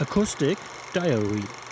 Acoustic Diary.